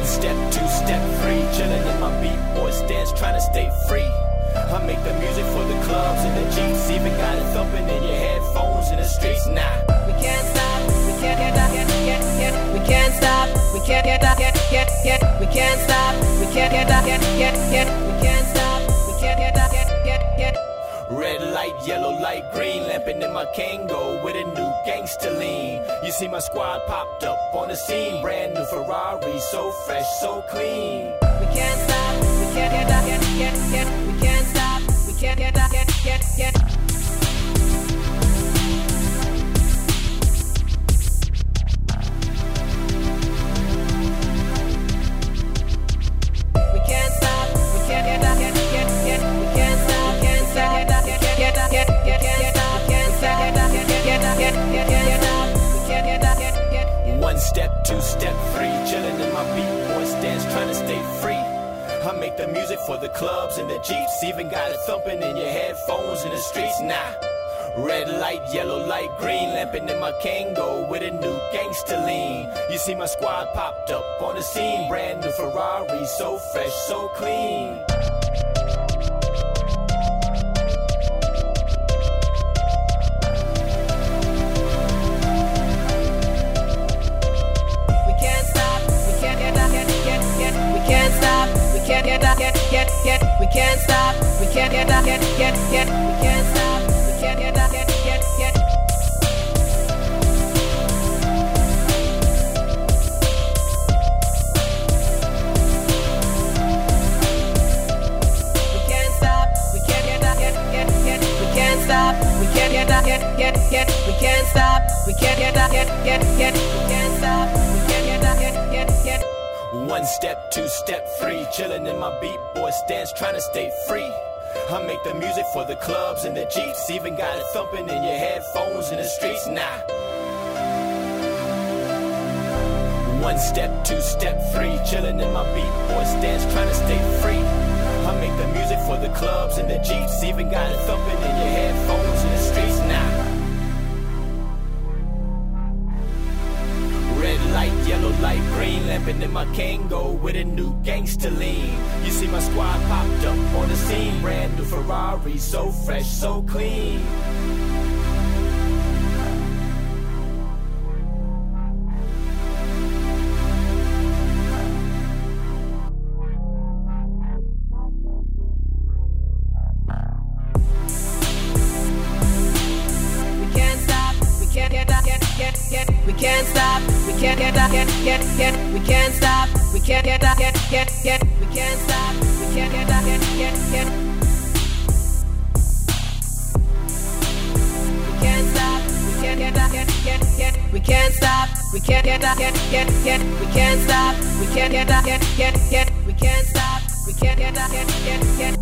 One step, two step, three. Chilling in my beat boy stance, trying to stay free. I make the music for the clubs and the jeeps. Even got it thumping in your headphones in the streets. Nah. We can't stop. We can't get up. Get, get, get. We can't stop. We can't get up. Get, get, get. We can't stop. We can't get up. Get, get, get. We can't stop. We can't get up. Get, get, get. Red light, yellow light, green lamping in my Kango with a new gangster lean. You see my squad popped up on the scene, brand new Ferrari, so fresh, so clean. We can't stop. Step, two step, three. Chilling in my beat boy stance, trying to stay free. I make the music for the clubs and the jeeps. Even got it thumping in your headphones in the streets. Nah. Red light, yellow light, green lamping in my Kango with a new gangster lean. You see my squad popped up on the scene, brand new Ferrari, so fresh, so clean. Can't stop. We can't get up. Get, get, get. We can't stop. We can't get up. Get, get, get. We can't stop. We can't get up. Get, get, get. We can't stop. We can't get up. Get, get, get. We can't stop. We can't get One step, two step, three. Chilling in my beat boy stance, trying to stay free. I make the music for the clubs and the jeeps. Even got it thumping in your headphones in the streets. Nah. One step, two step, three. Chilling in my beat boy stance, trying to stay free. Lamping in my Kango with a new gangster lean. You see my squad popped up on the scene, brand new Ferrari, so fresh, so clean. Can't stop. We can't get up. Get, get, get. We can't stop. We can't get up. Get, get, get. We can't stop. We can't get up. Get, get, get. We can't stop. We can't get up. Get, get, get. We can't stop. We can't get up. Get, get, get. We can't stop. We can't get up. Get, get, get. We can't stop. We can't get.